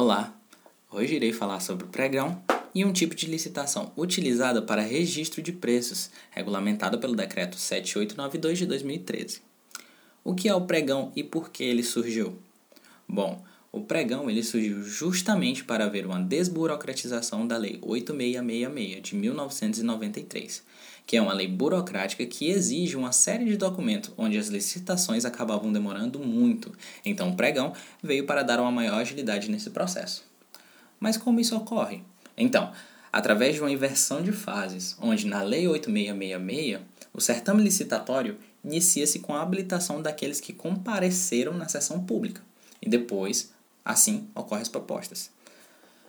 Olá! Hoje irei falar sobre o pregão e um tipo de licitação utilizada para registro de preços, regulamentado pelo Decreto 7892 de 2013. O que é o pregão e por que ele surgiu? Bom, o pregão ele surgiu justamente para haver uma desburocratização da Lei 8666 de 1993, que é uma lei burocrática que exige uma série de documentos onde as licitações acabavam demorando muito. Então, o pregão veio para dar uma maior agilidade nesse processo. Mas como isso ocorre? Então, através de uma inversão de fases, onde na Lei 8666, o certame licitatório inicia-se com a habilitação daqueles que compareceram na sessão pública e depois, assim, ocorrem as propostas.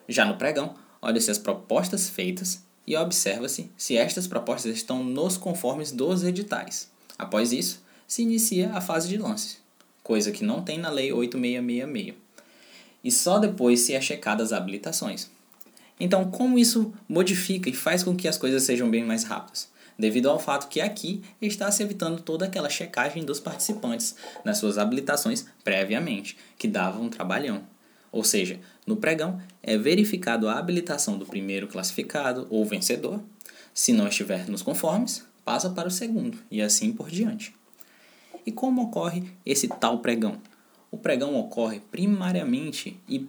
Já no pregão, olha-se as propostas feitas e observa-se se estas propostas estão nos conformes dos editais. Após isso, se inicia a fase de lance, coisa que não tem na Lei 8666. E só depois se é checada as habilitações. Então, como isso modifica e faz com que as coisas sejam bem mais rápidas? Devido ao fato que aqui está se evitando toda aquela checagem dos participantes nas suas habilitações previamente, que dava um trabalhão. Ou seja, no pregão é verificado a habilitação do primeiro classificado ou vencedor. Se não estiver nos conformes, passa para o segundo e assim por diante. E como ocorre esse tal pregão? O pregão ocorre primariamente e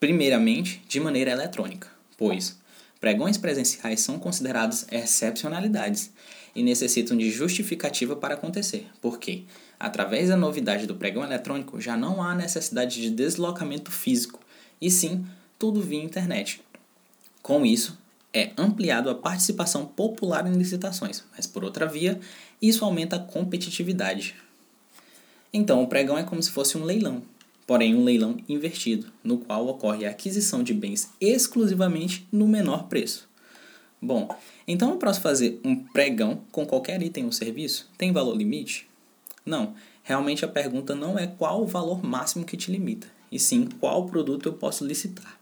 primeiramente de maneira eletrônica, pois pregões presenciais são considerados excepcionalidades e necessitam de justificativa para acontecer, porque, através da novidade do pregão eletrônico, já não há necessidade de deslocamento físico, e sim tudo via internet. Com isso, é ampliado a participação popular em licitações, mas por outra via, isso aumenta a competitividade. Então, o pregão é como se fosse um leilão, porém um leilão invertido, no qual ocorre a aquisição de bens exclusivamente no menor preço. Bom, então eu posso fazer um pregão com qualquer item ou serviço? Tem valor limite? Não, realmente a pergunta não é qual o valor máximo que te limita, e sim qual produto eu posso licitar,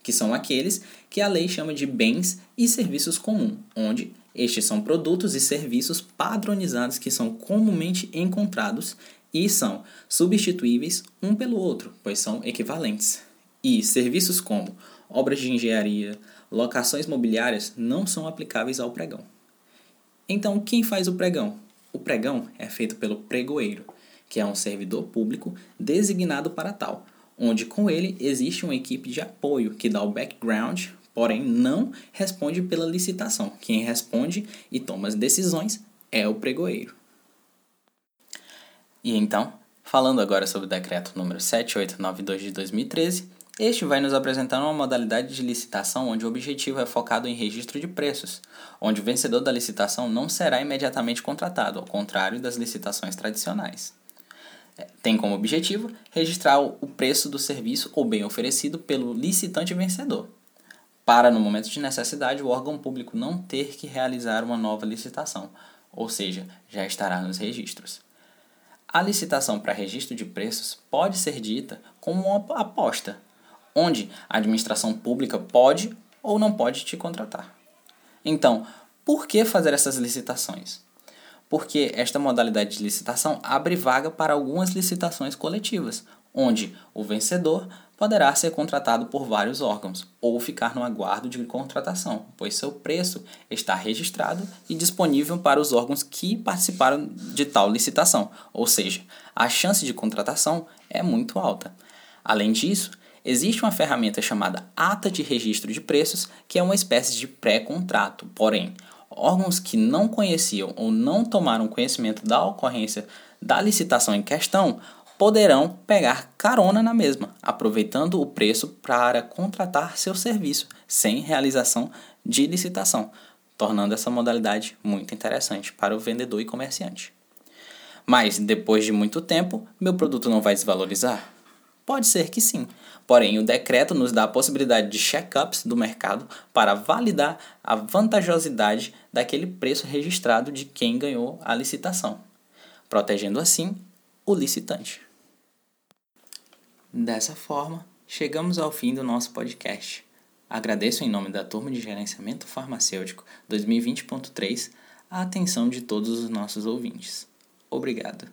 que são aqueles que a lei chama de bens e serviços comuns, onde estes são produtos e serviços padronizados que são comumente encontrados e são substituíveis um pelo outro, pois são equivalentes. E serviços como obras de engenharia, locações mobiliárias não são aplicáveis ao pregão. Então, quem faz o pregão? O pregão é feito pelo pregoeiro, que é um servidor público designado para tal, onde com ele existe uma equipe de apoio que dá o background, porém não responde pela licitação. Quem responde e toma as decisões é o pregoeiro. E então, falando agora sobre o decreto número 7892 de 2013, este vai nos apresentar uma modalidade de licitação onde o objetivo é focado em registro de preços, onde o vencedor da licitação não será imediatamente contratado, ao contrário das licitações tradicionais. É, tem como objetivo registrar o preço do serviço ou bem oferecido pelo licitante vencedor, para, no momento de necessidade, o órgão público não ter que realizar uma nova licitação, ou seja, já estará nos registros. A licitação para registro de preços pode ser dita como uma aposta, onde a administração pública pode ou não pode te contratar. Então, por que fazer essas licitações? Porque esta modalidade de licitação abre vaga para algumas licitações coletivas, onde o vencedor poderá ser contratado por vários órgãos ou ficar no aguardo de contratação, pois seu preço está registrado e disponível para os órgãos que participaram de tal licitação, ou seja, a chance de contratação é muito alta. Além disso, Existe uma ferramenta chamada ata de registro de preços, que é uma espécie de pré-contrato. Porém, órgãos que não conheciam ou não tomaram conhecimento da ocorrência da licitação em questão poderão pegar carona na mesma, aproveitando o preço para contratar seu serviço sem realização de licitação, tornando essa modalidade muito interessante para o vendedor e comerciante. Mas depois de muito tempo, meu produto não vai desvalorizar? Pode ser que sim, porém o decreto nos dá a possibilidade de check-ups do mercado para validar a vantajosidade daquele preço registrado de quem ganhou a licitação, protegendo assim o licitante. Dessa forma, chegamos ao fim do nosso podcast. Agradeço em nome da Turma de Gerenciamento Farmacêutico 2020.3 a atenção de todos os nossos ouvintes. Obrigado.